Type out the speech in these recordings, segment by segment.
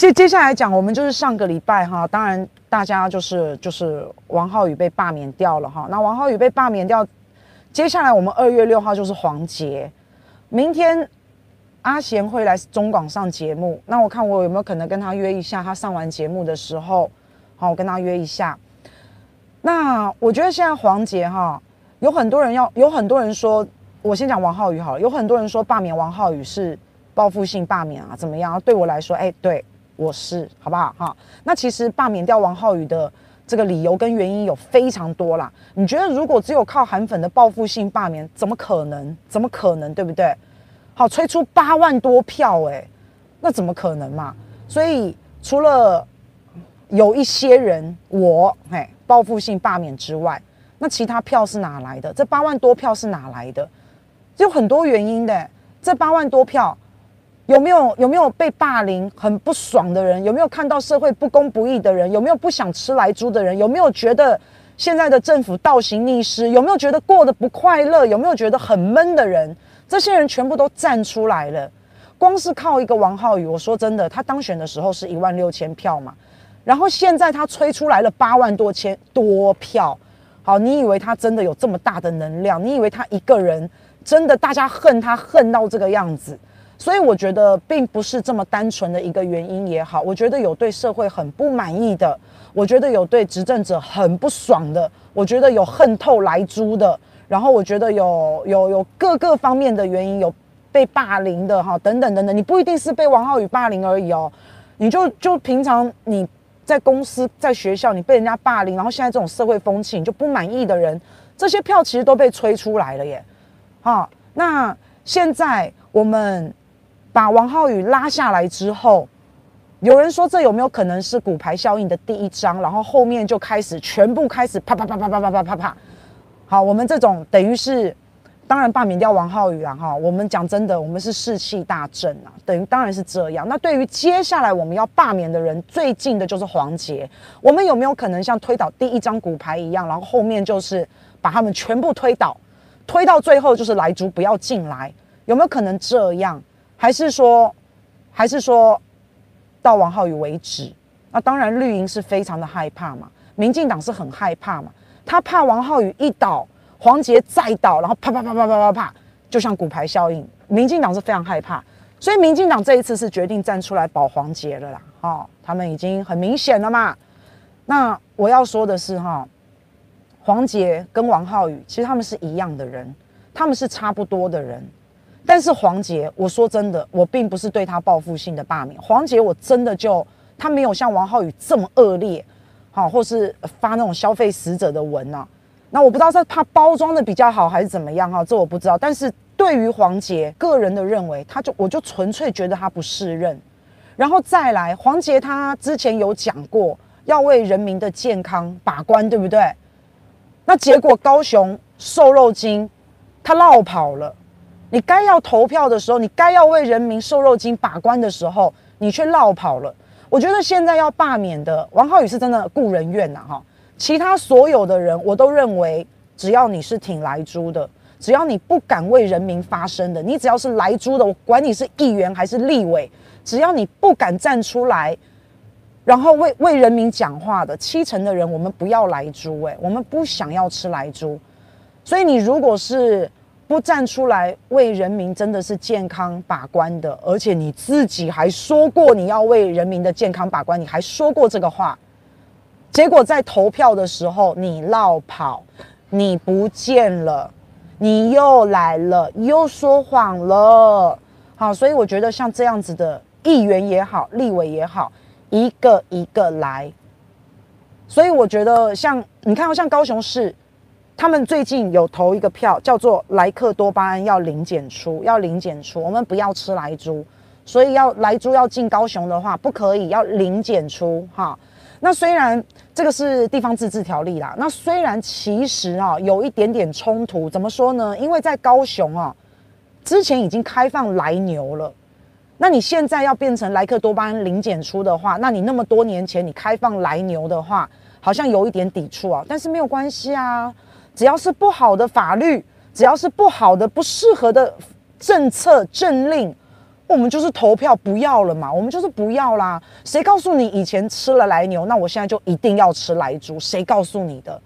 接接下来讲，我们就是上个礼拜哈，当然大家就是就是王浩宇被罢免掉了哈。那王浩宇被罢免掉，接下来我们二月六号就是黄杰，明天阿贤会来中广上节目，那我看我有没有可能跟他约一下，他上完节目的时候，好，我跟他约一下。那我觉得现在黄杰哈，有很多人要，有很多人说，我先讲王浩宇好了，有很多人说罢免王浩宇是报复性罢免啊，怎么样？对我来说，哎，对。我是好不好哈？那其实罢免掉王浩宇的这个理由跟原因有非常多啦。你觉得如果只有靠韩粉的报复性罢免，怎么可能？怎么可能？对不对？好，吹出八万多票，欸，诶，那怎么可能嘛？所以除了有一些人我嘿报复性罢免之外，那其他票是哪来的？这八万多票是哪来的？有很多原因的，这八万多票。有没有有没有被霸凌很不爽的人？有没有看到社会不公不义的人？有没有不想吃来猪的人？有没有觉得现在的政府倒行逆施？有没有觉得过得不快乐？有没有觉得很闷的人？这些人全部都站出来了。光是靠一个王浩宇，我说真的，他当选的时候是一万六千票嘛，然后现在他吹出来了八万多千多票。好，你以为他真的有这么大的能量？你以为他一个人真的大家恨他恨到这个样子？所以我觉得并不是这么单纯的一个原因也好，我觉得有对社会很不满意的，我觉得有对执政者很不爽的，我觉得有恨透莱猪的，然后我觉得有有有各个方面的原因，有被霸凌的哈，等等等等，你不一定是被王浩宇霸凌而已哦，你就就平常你在公司在学校你被人家霸凌，然后现在这种社会风气你就不满意的人，这些票其实都被吹出来了耶，好，那现在我们。把王浩宇拉下来之后，有人说这有没有可能是骨牌效应的第一章？然后后面就开始全部开始啪啪啪啪啪啪啪啪啪。好，我们这种等于是当然罢免掉王浩宇啊哈。我们讲真的，我们是士气大振啊，等于当然是这样。那对于接下来我们要罢免的人，最近的就是黄杰。我们有没有可能像推倒第一张骨牌一样，然后后面就是把他们全部推倒，推到最后就是莱猪不要进来？有没有可能这样？还是说，还是说到王浩宇为止？那当然，绿营是非常的害怕嘛，民进党是很害怕嘛，他怕王浩宇一倒，黄捷再倒，然后啪啪啪啪啪啪啪，就像骨牌效应。民进党是非常害怕，所以民进党这一次是决定站出来保黄捷了啦。哦，他们已经很明显了嘛。那我要说的是哈，黄捷跟王浩宇其实他们是一样的人，他们是差不多的人。但是黄杰，我说真的，我并不是对他报复性的罢免。黄杰，我真的就他没有像王浩宇这么恶劣，好，或是发那种消费死者的文啊。那我不知道是他包装的比较好还是怎么样哈，这我不知道。但是对于黄杰个人的认为，他就我就纯粹觉得他不适任。然后再来，黄杰他之前有讲过要为人民的健康把关，对不对？那结果高雄瘦肉精他落跑了。你该要投票的时候，你该要为人民瘦肉精把关的时候，你却落跑了。我觉得现在要罢免的王浩宇是真的顾人怨呐哈。其他所有的人，我都认为，只要你是挺莱猪的，只要你不敢为人民发声的，你只要是莱猪的，我管你是议员还是立委，只要你不敢站出来，然后为为人民讲话的，七成的人我们不要莱猪，哎，我们不想要吃莱猪。所以你如果是。不站出来为人民真的是健康把关的，而且你自己还说过你要为人民的健康把关，你还说过这个话，结果在投票的时候你落跑，你不见了，你又来了，又说谎了，好，所以我觉得像这样子的议员也好，立委也好，一个一个来，所以我觉得像你看，像高雄市。他们最近有投一个票，叫做莱克多巴胺要零检出，要零检出，我们不要吃莱猪，所以要莱猪要进高雄的话，不可以要零检出哈。那虽然这个是地方自治条例啦，那虽然其实啊有一点点冲突，怎么说呢？因为在高雄啊，之前已经开放来牛了，那你现在要变成莱克多巴胺零检出的话，那你那么多年前你开放来牛的话，好像有一点抵触啊，但是没有关系啊。只要是不好的法律，只要是不好的、不适合的政策政令，我们就是投票不要了嘛，我们就是不要啦。谁告诉你以前吃了来牛，那我现在就一定要吃来猪？谁告诉你的？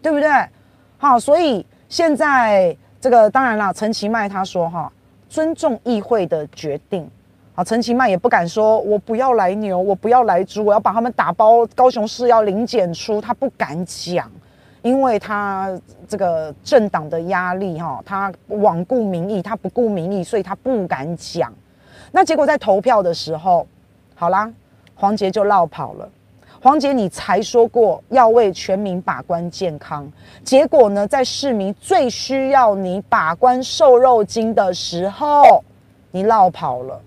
对不对？好，所以现在这个当然啦，陈其迈他说哈，尊重议会的决定。好，陈其迈也不敢说我不要来牛，我不要来猪，我要把他们打包。高雄市要零检出，他不敢讲，因为他这个政党的压力哈，他罔顾民意，他不顾民意，所以他不敢讲。那结果在投票的时候，好啦，黄杰就落跑了。黄杰，你才说过要为全民把关健康，结果呢，在市民最需要你把关瘦肉精的时候，你落跑了。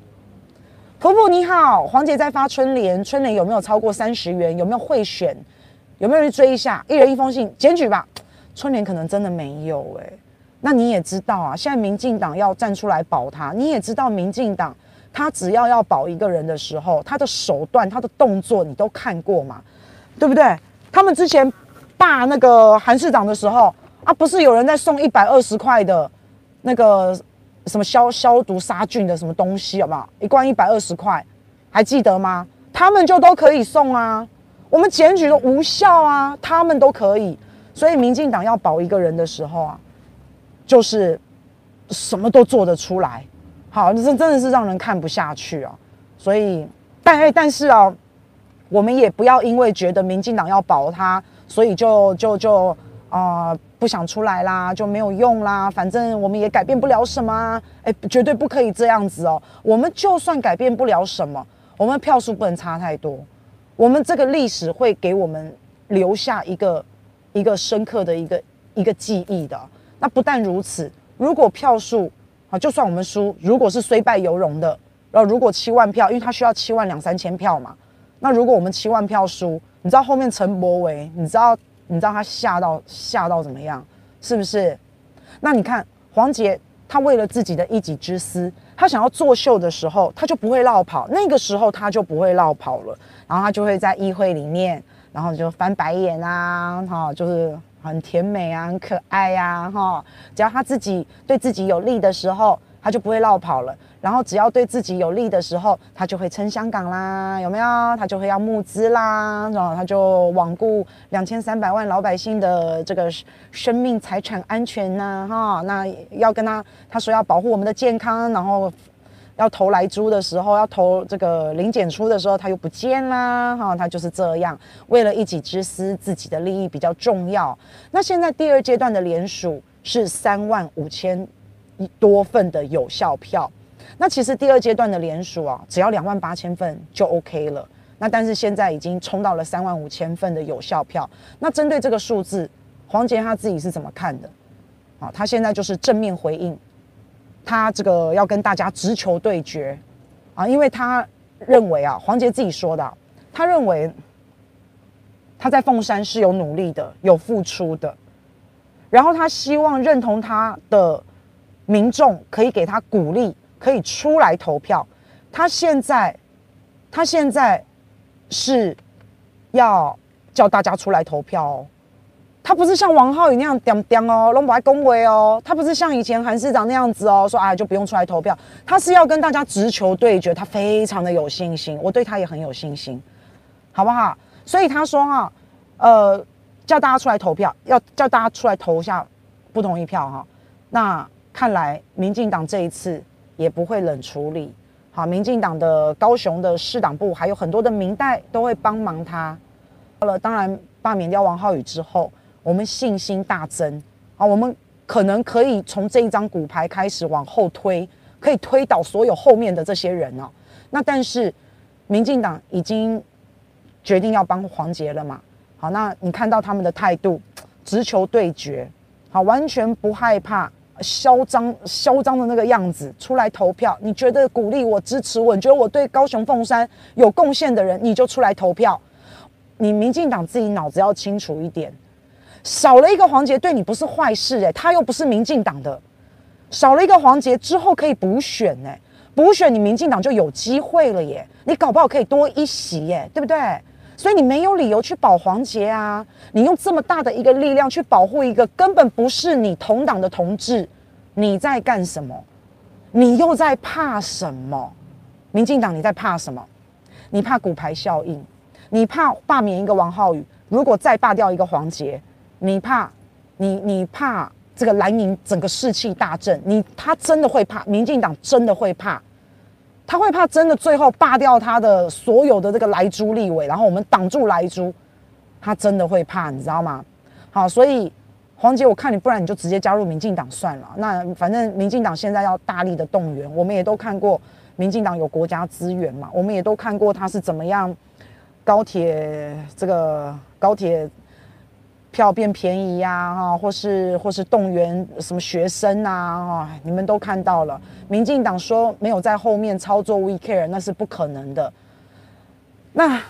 婆婆你好，黄杰在发春联，春联有没有超过三十元？有没有贿选？有没有人追一下？一人一封信检举吧。春联可能真的没有诶、那你也知道啊，现在民进党要站出来保他，你也知道民进党。他只要要保一个人的时候，他的手段、他的动作，你都看过嘛？对不对？他们之前罢那个韩市长的时候啊，不是有人在送一百二十块的那个什么消消毒杀菌的什么东西，好不好？一罐一百二十块，还记得吗？他们就都可以送啊，我们检举都无效啊，他们都可以。所以民进党要保一个人的时候啊，就是什么都做得出来。好，这真的是让人看不下去啊！所以，但但是啊，我们也不要因为觉得民进党要保他，所以就就就啊、不想出来啦，就没有用啦。反正我们也改变不了什么，哎，绝对不可以这样子哦。我们就算改变不了什么，我们票数不能差太多。我们这个历史会给我们留下一个一个深刻的一个一个记忆的。那不但如此，如果票数啊，就算我们输，如果是虽败犹荣的，然后如果七万票，因为他需要七万两三千票嘛，那如果我们七万票输，你知道后面陈柏维，你知道你知道他吓到吓到怎么样，是不是？那你看黄杰，他为了自己的一己之私，他想要作秀的时候，他就不会落跑，那个时候他就不会落跑了，然后他就会在议会里面，然后就翻白眼啊，哈，就是。很甜美啊，很可爱呀，哈！只要他自己对自己有利的时候，他就不会落跑了。然后只要对自己有利的时候，他就会撑香港啦，有没有？他就会要募资啦，然后他就罔顾两千三百万老百姓的这个生命财产安全呐，哈！那要跟他他说要保护我们的健康，然后。要投来猪的时候，要投这个零检出的时候，他又不见啦，哈，他就是这样，为了一己之私，自己的利益比较重要。那现在第二阶段的联署是三万五千多份的有效票，那其实第二阶段的联署啊，只要两万八千份就 OK 了。那但是现在已经冲到了三万五千份的有效票，那针对这个数字，黄杰他自己是怎么看的？啊，他现在就是正面回应。他这个要跟大家直球对决啊，因为他认为啊，黄杰自己说的，他认为他在凤山是有努力的、有付出的，然后他希望认同他的民众可以给他鼓励，可以出来投票。他现在，他现在是要叫大家出来投票哦。他不是像王浩宇那样点点哦，龙不爱恭维哦。他不是像以前韩市长那样子哦，说哎就不用出来投票。他是要跟大家直球对决，他非常的有信心，我对他也很有信心，好不好？所以他说哈，呃，叫大家出来投票，要叫大家出来投一下不同意票哈。那看来民进党这一次也不会冷处理，好，民进党的高雄的市党部还有很多的民代都会帮忙他。好了，当然罢免掉王浩宇之后。我们信心大增啊！我们可能可以从这一张骨牌开始往后推，可以推倒所有后面的这些人哦。那但是，民进党已经决定要帮黄杰了嘛？好，那你看到他们的态度，直球对决，好，完全不害怕，嚣张嚣张的那个样子，出来投票。你觉得鼓励我、支持我，你觉得我对高雄凤山有贡献的人，你就出来投票。你民进党自己脑子要清楚一点。少了一个黄杰对你不是坏事诶，他又不是民进党的，少了一个黄杰之后可以补选诶，补选你民进党就有机会了耶，你搞不好可以多一席耶，对不对？所以你没有理由去保黄捷啊，你用这么大的一个力量去保护一个根本不是你同党的同志，你在干什么？你又在怕什么？民进党你在怕什么？你怕骨牌效应，你怕罢免一个王浩宇，如果再罢掉一个黄捷，你怕你你怕这个蓝营整个士气大振，你他真的会怕，民进党真的会怕，他会怕真的最后罢掉他的所有的这个莱猪立委，然后我们挡住莱猪，他真的会怕，你知道吗？好，所以黄捷，我看你不然你就直接加入民进党算了。那反正民进党现在要大力的动员，我们也都看过。民进党有国家资源嘛？我们也都看过他是怎么样，高铁这个高铁票变便宜呀，哈，或是或是动员什么学生啊，哈，你们都看到了。民进党说没有在后面操作 We Care，那是不可能的。那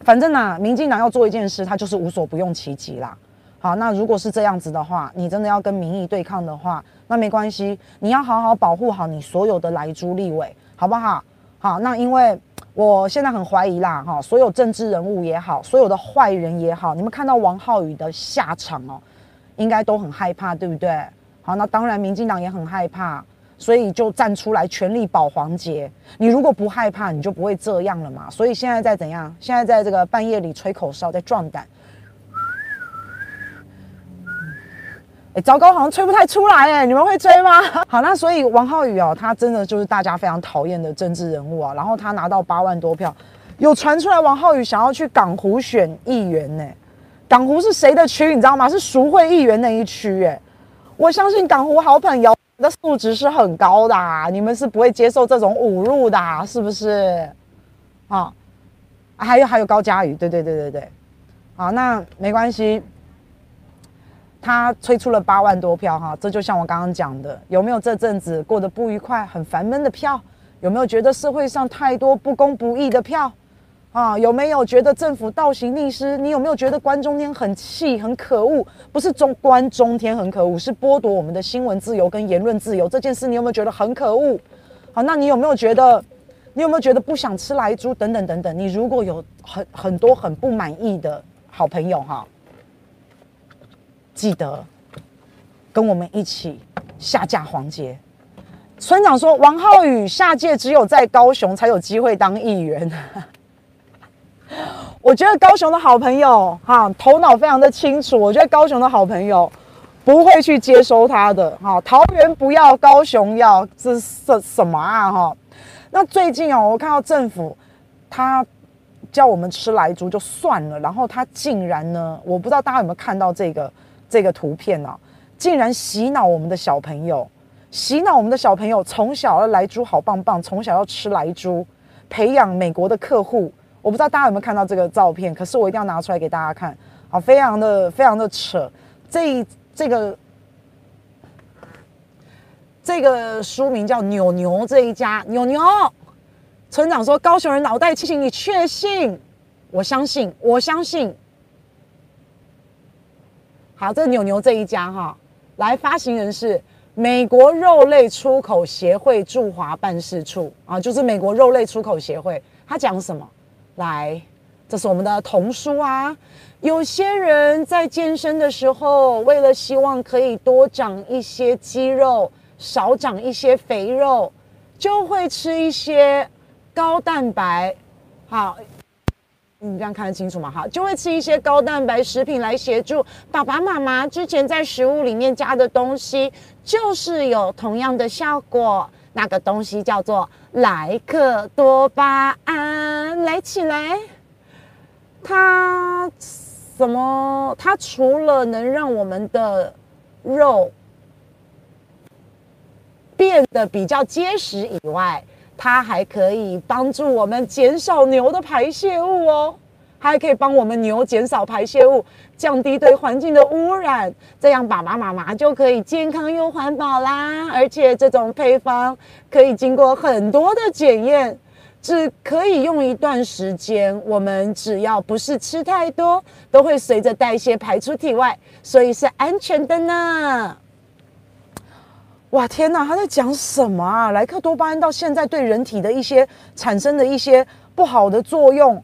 反正呢，民进党要做一件事，他就是无所不用其极啦。好，那如果是这样子的话，你真的要跟民意对抗的话，那没关系，你要好好保护好你所有的来猪立委，好不好？好，那因为我现在很怀疑啦，哈，所有政治人物也好，所有的坏人也好，你们看到王浩宇的下场哦，应该都很害怕，对不对？好，那当然民进党也很害怕，所以就站出来全力保黄杰。你如果不害怕，你就不会这样了嘛。所以现在在怎样？现在在这个半夜里吹口哨，在壮胆。哎，糟糕，好像吹不太出来哎，你们会吹吗？好，那所以王浩宇哦，他真的就是大家非常讨厌的政治人物啊。然后他拿到八万多票，有传出来王浩宇想要去港湖选议员呢。港湖是谁的区？你知道吗？是赎回议员那一区哎。我相信港湖好朋友的素质是很高的，啊你们是不会接受这种侮辱的，啊是不是？啊，还有还有高嘉瑜，对对对对对。好，那没关系。他催出了八万多票哈，这就像我刚刚讲的，有没有这阵子过得不愉快、很烦闷的票？有没有觉得社会上太多不公不义的票？啊，有没有觉得政府倒行逆施？你有没有觉得关中天很气、很可恶？不是中关中天很可恶，是剥夺我们的新闻自由跟言论自由这件事，你有没有觉得很可恶？好，那你有没有觉得，你有没有觉得不想吃莱猪等等等等？你如果有很很多很不满意的好朋友哈。记得跟我们一起下架黄杰。村长说，王浩宇下届只有在高雄才有机会当议员。我觉得高雄的好朋友哈，头脑非常的清楚。我觉得高雄的好朋友不会去接收他的哈。桃园不要，高雄要，这是什什么啊哈？那最近哦，我看到政府他叫我们吃莱猪就算了，然后他竟然呢，我不知道大家有没有看到这个。这个图片啊，竟然洗脑我们的小朋友，洗脑我们的小朋友从小要来猪好棒棒，从小要吃来猪，培养美国的客户。我不知道大家有没有看到这个照片，可是我一定要拿出来给大家看，好，非常的非常的扯。这这个这个书名叫“牛牛这一家”，牛牛村长说：“高雄人脑袋清醒，你确信？我相信，我相信。”好，这牛牛这一家哈，来发行人是美国肉类出口协会驻华办事处啊，就是美国肉类出口协会。他讲什么？来，这是我们的童书啊。有些人在健身的时候，为了希望可以多长一些肌肉，少长一些肥肉，就会吃一些高蛋白。好。你这样看得清楚吗？哈，就会吃一些高蛋白食品来协助爸爸妈妈之前在食物里面加的东西，就是有同样的效果。那个东西叫做莱克多巴胺，来起来。它什么？它除了能让我们的肉变得比较结实以外，它还可以帮助我们减少牛的排泄物哦，还可以帮我们牛减少排泄物，降低对环境的污染，这样爸爸妈妈就可以健康又环保啦。而且这种配方可以经过很多的检验，只可以用一段时间。我们只要不是吃太多，都会随着代谢排出体外，所以是安全的呢。哇天哪，他在讲什么啊？莱克多巴胺到现在对人体的一些产生的一些不好的作用，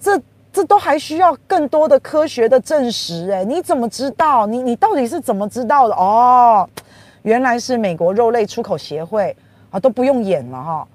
这这都还需要更多的科学的证实。诶，你怎么知道？你你到底是怎么知道的？哦，原来是美国肉类出口协会啊，都不用演了哈。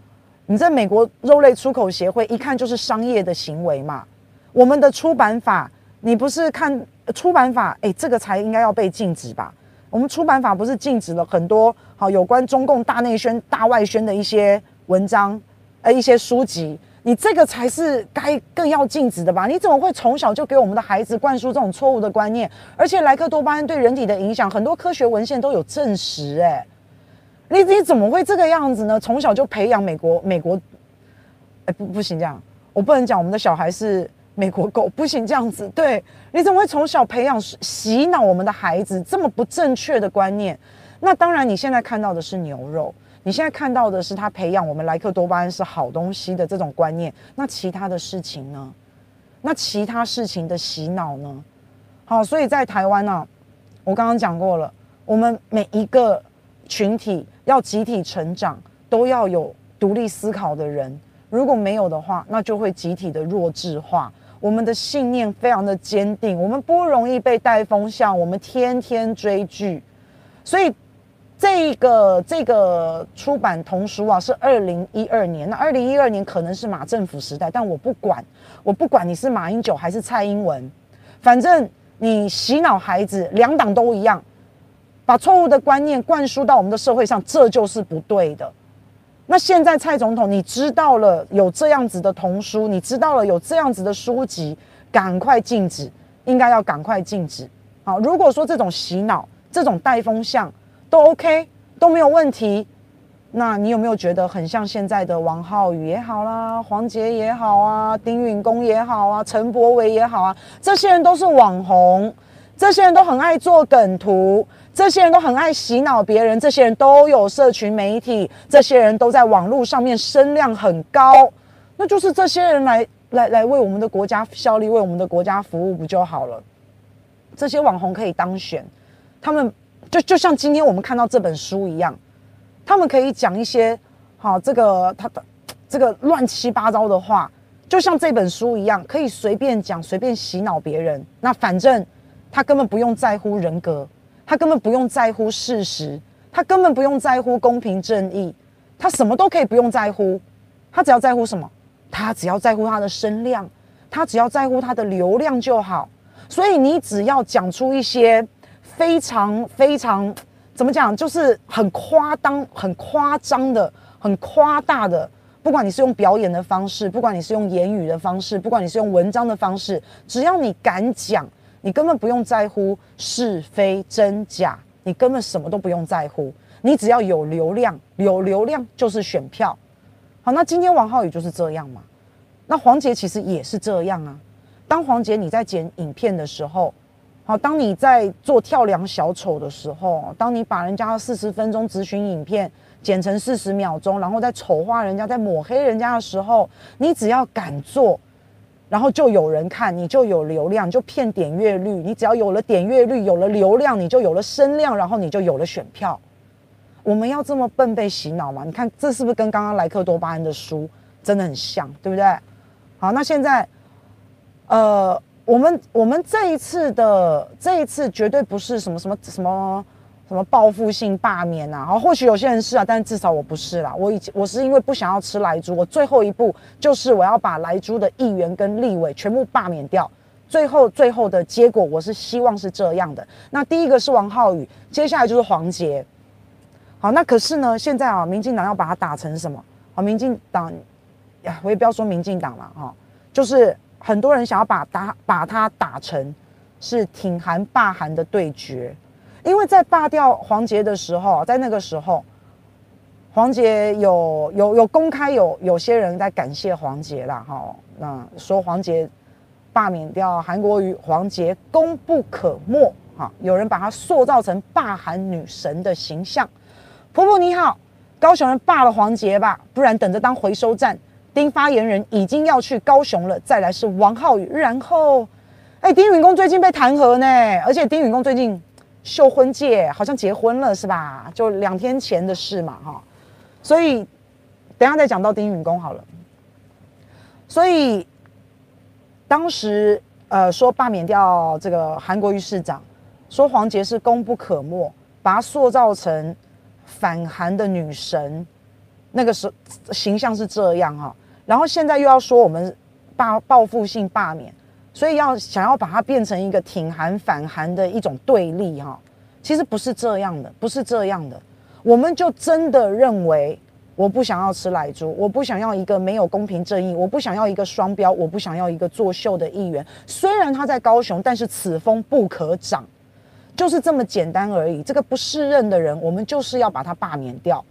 你在美国肉类出口协会一看就是商业的行为嘛。我们的出版法，你不是看出版法？哎，这个才应该要被禁止吧？我们出版法不是禁止了很多好有关中共大内宣、大外宣的一些文章，呃，一些书籍。你这个才是该更要禁止的吧？你怎么会从小就给我们的孩子灌输这种错误的观念？而且莱克多巴胺对人体的影响，很多科学文献都有证实。哎，你你怎么会这个样子呢？从小就培养美国美国，哎不不行这样，我不能讲我们的小孩是美国狗，不行这样子。对，你怎么会从小培养洗脑我们的孩子这么不正确的观念？那当然，你现在看到的是牛肉。你现在看到的是他培养我们莱克多巴胺是好东西的这种观念，那其他的事情呢？那其他事情的洗脑呢？好，所以在台湾呢、我刚刚讲过了，我们每一个群体要集体成长，都要有独立思考的人，如果没有的话，那就会集体的弱智化。我们的信念非常的坚定，我们不容易被带风向，我们天天追剧，所以。这个这个出版童书啊，是二零一二年。那二零一二年可能是马政府时代，但我不管，我不管你是马英九还是蔡英文，反正你洗脑孩子，两党都一样，把错误的观念灌输到我们的社会上，这就是不对的。那现在蔡总统，你知道了有这样子的童书，你知道了有这样子的书籍，赶快禁止，应该要赶快禁止。好，如果说这种洗脑，这种带风向。都 OK，都没有问题。那你有没有觉得很像现在的王浩宇也好啦，黄杰也好啊，丁允恭也好啊，陈柏维也好啊？这些人都是网红，这些人都很爱做梗图，这些人都很爱洗脑别人，这些人都有社群媒体，这些人都在网络上面声量很高。那就是这些人来来来为我们的国家效力，为我们的国家服务不就好了？这些网红可以当选，他们。就就像今天我们看到这本书一样，他们可以讲一些好这个他的这个乱七八糟的话，就像这本书一样，可以随便讲、随便洗脑别人。那反正他根本不用在乎人格，他根本不用在乎事实，他根本不用在乎公平正义，他什么都可以不用在乎，他只要在乎什么？他只要在乎他的声量，他只要在乎他的流量就好。所以你只要讲出一些。非常非常，怎么讲？就是很夸张、很夸张的、很夸大的。不管你是用表演的方式，不管你是用言语的方式，不管你是用文章的方式，只要你敢讲，你根本不用在乎是非真假，你根本什么都不用在乎。你只要有流量，有流量就是选票。好，那今天王浩宇就是这样嘛？那黄杰其实也是这样啊。当黄杰你在剪影片的时候。好，当你在做跳梁小丑的时候，当你把人家四十分钟咨询影片剪成四十秒钟，然后再丑化人家、在抹黑人家的时候，你只要敢做，然后就有人看，你就有流量，就骗点阅率。你只要有了点阅率，有了流量，你就有了声量，然后你就有了选票。我们要这么笨被洗脑吗？你看这是不是跟刚刚莱克多巴胺的书真的很像，对不对？好，那现在，呃。我们我们这一次的这一次绝对不是什么什么什么什么报复性罢免呐，啊，或许有些人是啊，但至少我不是啦。我以前我是因为不想要吃莱猪，我最后一步就是我要把莱猪的议员跟立委全部罢免掉。最后最后的结果，我是希望是这样的。那第一个是王浩宇，接下来就是黄杰。好，那可是呢，现在啊，民进党要把它打成什么？好，民进党呀，我也不要说民进党了哈，就是。很多人想要把打把它打成是挺韩罢韩的对决，因为在罢掉黄杰的时候，在那个时候，黄杰有有有公开有有些人在感谢黄杰啦，哈，那说黄杰罢免掉韩国瑜，黄杰功不可没，哈，有人把他塑造成罢韩女神的形象。婆婆你好，高雄人罢了黄杰吧，不然等着当回收站。丁发言人已经要去高雄了，再来是王浩宇，然后，哎，丁允恭最近被弹劾呢，而且丁允恭最近秀婚戒，好像结婚了是吧？就两天前的事嘛，哈，所以等下再讲到丁允恭好了。所以当时呃说罢免掉这个韩国瑜市长，说黄杰是功不可没，把他塑造成反韩的女神。那个时候形象是这样哈，然后现在又要说我们罢报复性罢免，所以要想要把它变成一个挺韩反韩的一种对立哈，其实不是这样的，不是这样的，我们就真的认为我不想要吃奶猪，我不想要一个没有公平正义，我不想要一个双标，我不想要一个作秀的议员，虽然他在高雄，但是此风不可长，就是这么简单而已。这个不适任的人，我们就是要把他罢免掉。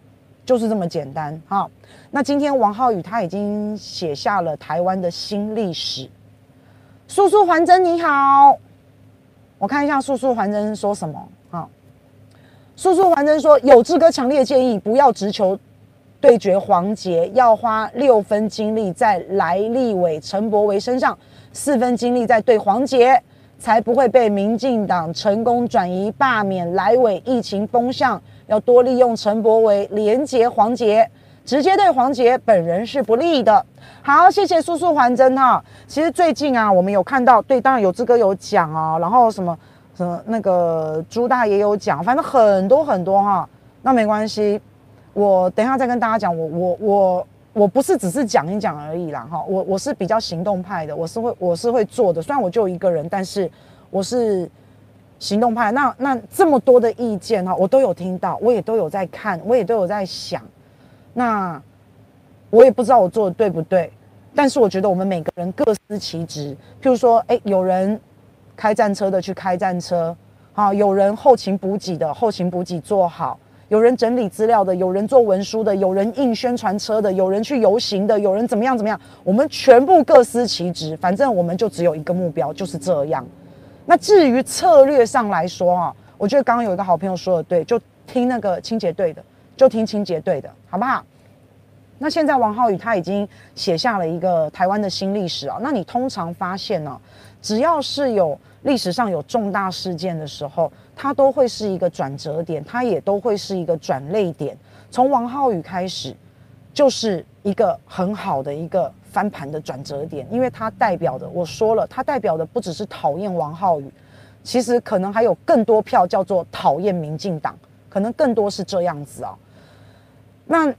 就是这么简单哈。那今天王浩宇他已经写下了台湾的新历史。叔叔还真你好，我看一下叔叔还真说什么哈。速速还真说，有志哥强烈建议不要直球对决黄杰，要花六分精力在赖立委、陈柏维身上，四分精力在对黄杰，才不会被民进党成功转移罢免赖委疫情风向。要多利用陈柏维连结黄杰，直接对黄杰本人是不利的。好，谢谢叔叔还真哈。其实最近啊，我们有看到，对，当然有志哥有讲哦，然后什么什么那个朱大也有讲，反正很多很多哈。那没关系，我等一下再跟大家讲。我我我我不是只是讲一讲而已啦哈。我我是比较行动派的，我是会我是会做的。虽然我就一个人，但是我是。行动派，那那这么多的意见哈，我都有听到，我也都有在看，我也都有在想。那我也不知道我做的对不对，但是我觉得我们每个人各司其职。譬如说，哎，有人开战车的去开战车，好，有人后勤补给的后勤补给做好，有人整理资料的，有人做文书的，有人印宣传车的，有人去游行的，有人怎么样怎么样，我们全部各司其职，反正我们就只有一个目标，就是这样。那至于策略上来说啊，我觉得刚刚有一个好朋友说的对，就听那个清洁队的，就听清洁队的，好不好？那现在王浩宇他已经写下了一个台湾的新历史啊。那你通常发现呢、只要是有历史上有重大事件的时候，它都会是一个转折点，它也都会是一个转捩点。从王浩宇开始，就是一个很好的一个。翻盘的转折点，因为它代表的，我说了，它代表的不只是讨厌王浩宇，其实可能还有更多票叫做讨厌民进党，可能更多是这样子啊。那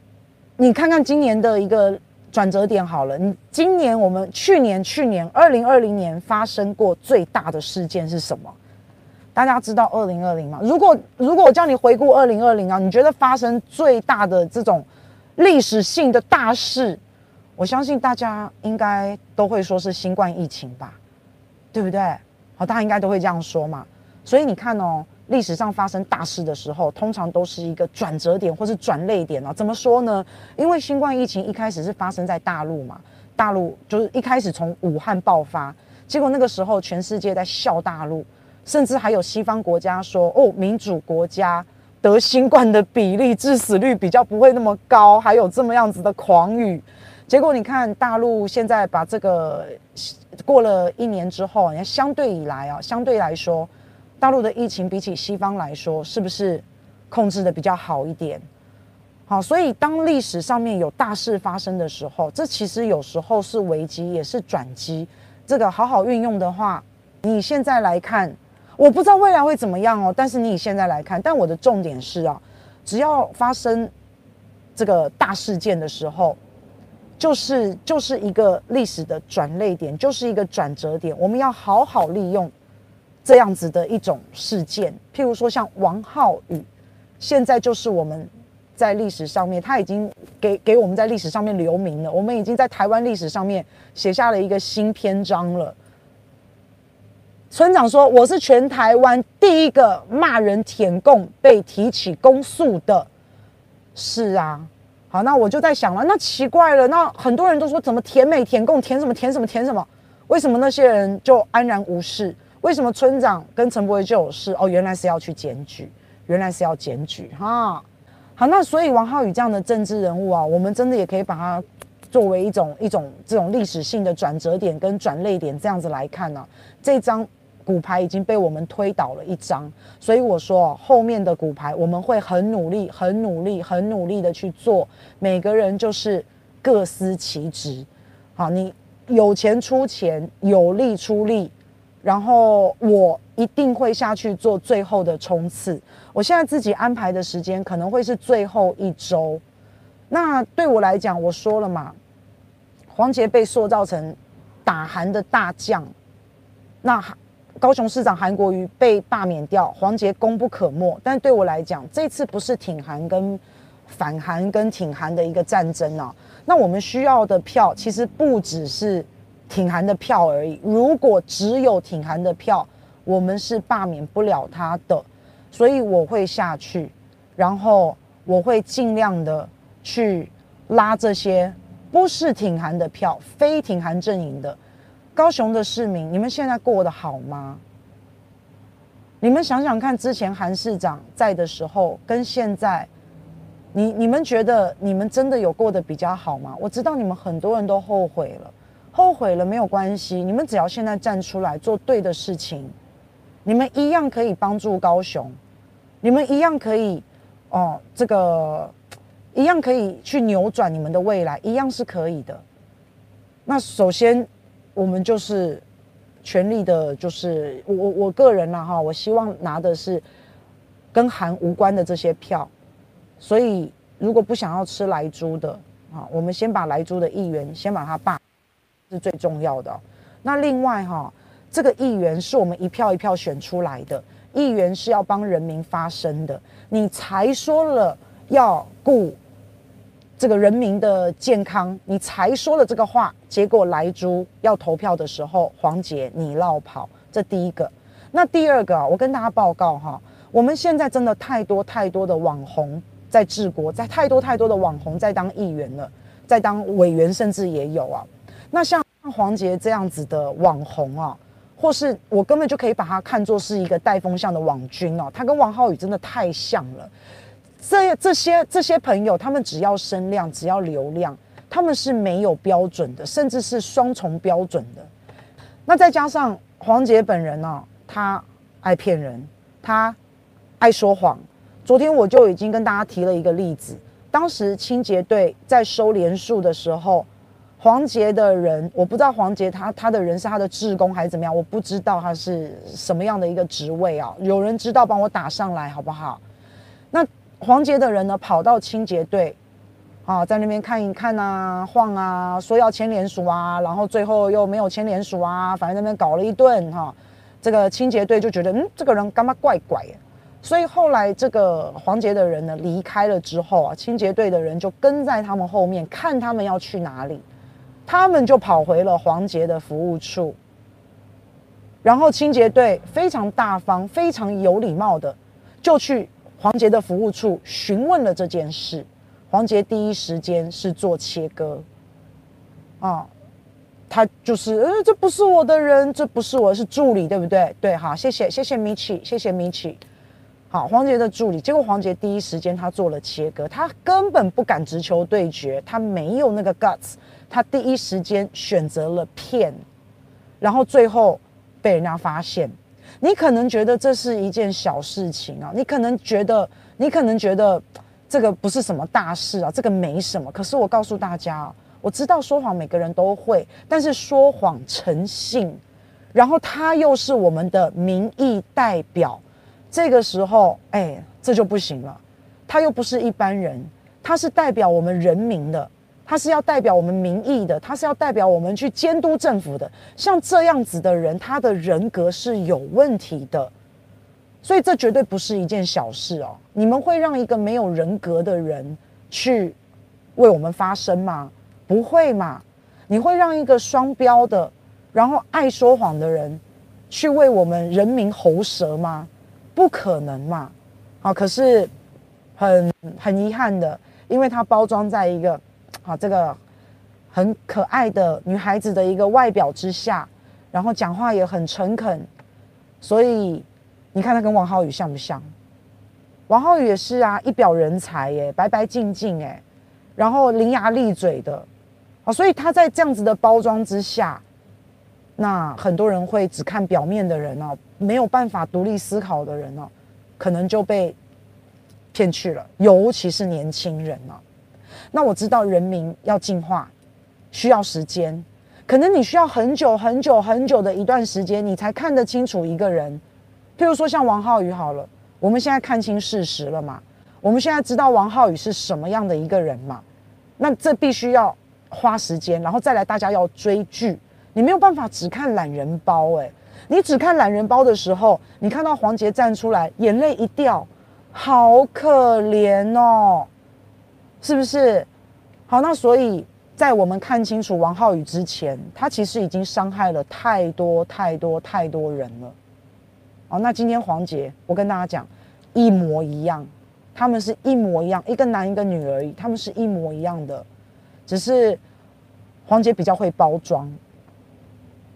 你看看今年的一个转折点好了，你今年我们去年去年二零二零年发生过最大的事件是什么？大家知道二零二零吗？如果如果我叫你回顾二零二零啊，你觉得发生最大的这种历史性的大事？我相信大家应该都会说是新冠疫情吧，对不对？好，大家应该都会这样说嘛。所以你看哦，历史上发生大事的时候，通常都是一个转折点或是转捩点哦。怎么说呢？因为新冠疫情一开始是发生在大陆嘛，大陆就是一开始从武汉爆发，结果那个时候全世界在笑大陆，甚至还有西方国家说哦，民主国家得新冠的比例致死率比较不会那么高，还有这么样子的狂语。结果你看，大陆现在把这个过了一年之后，你看相对以来啊，相对来说，大陆的疫情比起西方来说，是不是控制的比较好一点？好，所以当历史上面有大事发生的时候，这其实有时候是危机，也是转机。这个好好运用的话，你现在来看，我不知道未来会怎么样哦。但是你以现在来看，但我的重点是啊，只要发生这个大事件的时候。就是就是一个历史的转捩点，就是一个转折点。我们要好好利用这样子的一种事件，譬如说像王浩宇，现在就是我们在历史上面，他已经给给我们在历史上面留名了。我们已经在台湾历史上面写下了一个新篇章了。村长说：“我是全台湾第一个骂人舔共被提起公诉的。”是啊。好，那我就在想了，那奇怪了，那很多人都说怎么舔美舔共填什么填什么填什么？为什么那些人就安然无事？为什么村长跟陈柏惟就有事？哦，原来是要去检举，原来是要检举哈。好，那所以王浩宇这样的政治人物啊，我们真的也可以把它作为一种一种这种历史性的转折点跟转捩点这样子来看呢、这张。骨牌已经被我们推倒了一张，所以我说后面的骨牌我们会很努力、很努力、很努力的去做。每个人就是各司其职，好，你有钱出钱，有力出力，然后我一定会下去做最后的冲刺。我现在自己安排的时间可能会是最后一周，那对我来讲，我说了嘛，黄杰被塑造成打韩的大将，那高雄市长韩国瑜被罢免掉，黄杰功不可没。但对我来讲，这次不是挺韩跟反韩跟挺韩的一个战争啊。那我们需要的票其实不只是挺韩的票而已。如果只有挺韩的票，我们是罢免不了他的。所以我会下去，然后我会尽量的去拉这些不是挺韩的票，非挺韩阵营的。高雄的市民，你们现在过得好吗？你们想想看，之前韩市长在的时候，跟现在，你你们觉得你们真的有过得比较好吗？我知道你们很多人都后悔了，后悔了没有关系，你们只要现在站出来做对的事情，你们一样可以帮助高雄，你们一样可以，哦，这个一样可以去扭转你们的未来，一样是可以的。那首先。我们就是全力的，就是我我我个人啦哈，我希望拿的是跟韩无关的这些票，所以如果不想要吃莱猪的啊，我们先把莱猪的议员先把它罢，是最重要的。那另外哈，这个议员是我们一票一票选出来的，议员是要帮人民发声的，你才说了要顾。这个人民的健康，你才说了这个话，结果莱猪要投票的时候，黄捷你落跑，这第一个。那第二个，我跟大家报告哈，我们现在真的太多太多的网红在治国，在太多太多的网红在当议员了，在当委员，甚至也有啊。那像黄杰这样子的网红啊，或是我根本就可以把他看作是一个带风向的网军哦，他跟王浩宇真的太像了。这这些这些朋友，他们只要声量，只要流量，他们是没有标准的，甚至是双重标准的。那再加上黄杰本人呢、他爱骗人，他爱说谎。昨天我就已经跟大家提了一个例子，当时清洁队在收连署的时候，黄杰的人，我不知道黄杰他他的人是他的志工还是怎么样，我不知道他是什么样的一个职位啊。有人知道帮我打上来好不好？那。黄杰的人呢，跑到清洁队，啊，在那边看一看啊，晃啊，说要牵连署啊，然后最后又没有牵连署啊，反正那边搞了一顿哈、这个清洁队就觉得，嗯，这个人干嘛怪怪的，所以后来这个黄杰的人呢离开了之后啊，清洁队的人就跟在他们后面，看他们要去哪里，他们就跑回了黄杰的服务处，然后清洁队非常大方、非常有礼貌的就去。黄杰的服务处询问了这件事，黄杰第一时间是做切割，啊，他就是，呃，这不是我的人，这不是我，是助理，对不对？对，好，谢谢，谢谢米奇，谢谢米奇，好，黄杰的助理，结果黄杰第一时间他做了切割，他根本不敢直球对决，他没有那个 guts，他第一时间选择了骗，然后最后被人家发现。你可能觉得这是一件小事情啊，你可能觉得，你可能觉得这个不是什么大事啊，这个没什么。可是我告诉大家啊，我知道说谎每个人都会，但是说谎诚信，然后他又是我们的民意代表，这个时候，哎，这就不行了。他又不是一般人，他是代表我们人民的。他是要代表我们民意的，他是要代表我们去监督政府的。像这样子的人，他的人格是有问题的，所以这绝对不是一件小事哦。你们会让一个没有人格的人去为我们发声吗？不会嘛？你会让一个双标的，然后爱说谎的人去为我们人民喉舌吗？不可能嘛！好，可是很很遗憾的，因为它包装在一个。好，这个很可爱的女孩子的一个外表之下，然后讲话也很诚恳，所以你看她跟王浩宇像不像？王浩宇也是啊，一表人才耶，白白净净哎，然后伶牙俐嘴的，好，所以他在这样子的包装之下，那很多人会只看表面的人哦，没有办法独立思考的人哦，可能就被骗去了，尤其是年轻人哦。那我知道人民要进化，需要时间，可能你需要很久很久很久的一段时间，你才看得清楚一个人。譬如说像王浩宇好了，我们现在看清事实了嘛？我们现在知道王浩宇是什么样的一个人嘛？那这必须要花时间，然后再来大家要追剧，你没有办法只看懒人包哎、你只看懒人包的时候，你看到黄杰站出来，眼泪一掉，好可怜哦，是不是？好，那所以在我们看清楚王浩宇之前，他其实已经伤害了太多太多太多人了。哦，那今天黄杰，我跟大家讲，一模一样。他们是一模一样，一个男一个女而已，他们是一模一样的，只是黄杰比较会包装，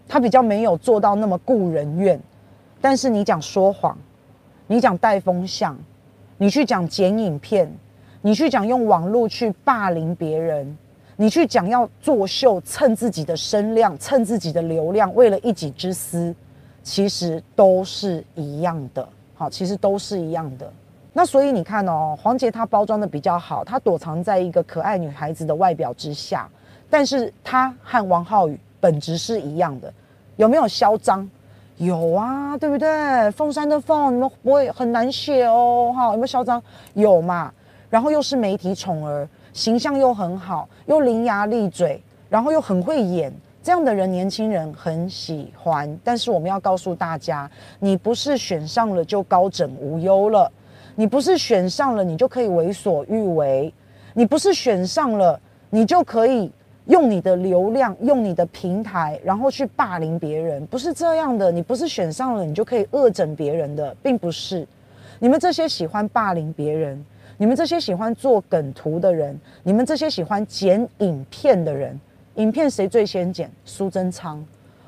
他比较没有做到那么顾人怨。但是你讲说谎，你讲带风向，你去讲剪影片，你去讲用网络去霸凌别人，你去讲要作秀蹭自己的声量，蹭自己的流量，为了一己之私，其实都是一样的。好，其实都是一样的。那所以你看哦，黄杰他包装的比较好，他躲藏在一个可爱女孩子的外表之下，但是他和王浩宇本质是一样的，有没有嚣张？有啊，对不对？凤山的凤，你们不会很难写哦，哈，有没有嚣张？有嘛？然后又是媒体宠儿，形象又很好，又伶牙俐嘴，然后又很会演，这样的人年轻人很喜欢。但是我们要告诉大家，你不是选上了就高枕无忧了。你不是选上了，你就可以为所欲为；你不是选上了，你就可以用你的流量、用你的平台，然后去霸凌别人。不是这样的。你不是选上了，你就可以恶整别人的，并不是。你们这些喜欢霸凌别人、你们这些喜欢做梗图的人、你们这些喜欢剪影片的人，影片谁最先剪？苏贞昌。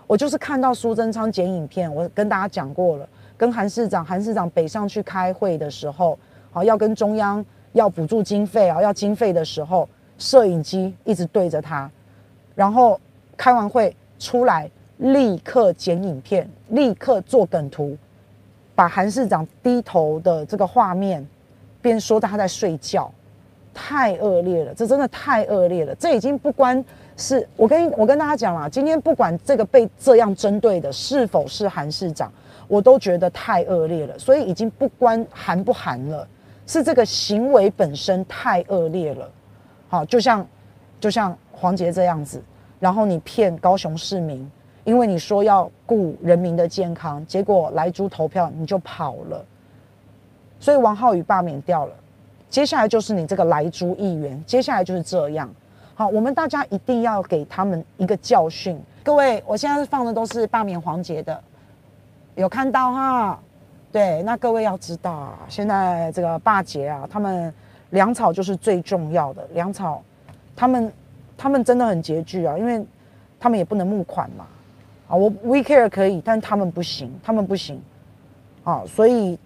我就是看到苏贞昌剪影片，我跟大家讲过了。跟韩市长，韩市长北上去开会的时候，好，要跟中央要补助经费啊，要经费的时候，摄影机一直对着他，然后开完会出来，立刻剪影片，立刻做梗图，把韩市长低头的这个画面，边说他在睡觉，太恶劣了，这真的太恶劣了，这已经不关是，我跟我跟大家讲了，今天不管这个被这样针对的是否是韩市长。我都觉得太恶劣了，所以已经不关韩不韩了，是这个行为本身太恶劣了。好，就像就像黄杰这样子，然后你骗高雄市民，因为你说要顾人民的健康，结果莱猪投票你就跑了，所以王浩宇罢免掉了。接下来就是你这个莱猪议员，接下来就是这样。好，我们大家一定要给他们一个教训。各位，我现在放的都是罢免黄杰的。有看到哈，对，那各位要知道啊，现在这个罢捷啊，他们粮草就是最重要的粮草，他们他们真的很拮据啊，因为他们也不能募款嘛，啊，我 We Care 可以，但他们不行，他们不行，啊，所以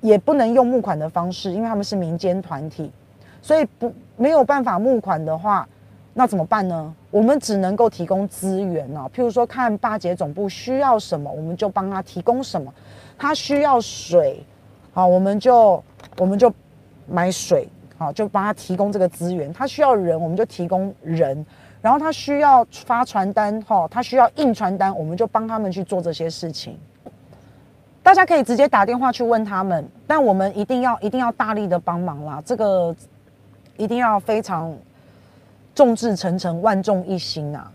也不能用募款的方式，因为他们是民间团体，所以不没有办法募款的话。那怎么办呢？我们只能够提供资源哦，譬如说看巴结总部需要什么，我们就帮他提供什么。他需要水，好，我们就我们就买水，好，就帮他提供这个资源。他需要人，我们就提供人。然后他需要发传单，哈，他需要印传单，我们就帮他们去做这些事情。大家可以直接打电话去问他们，但我们一定要一定要大力的帮忙啦，这个一定要非常。众志成城，万众一心啊！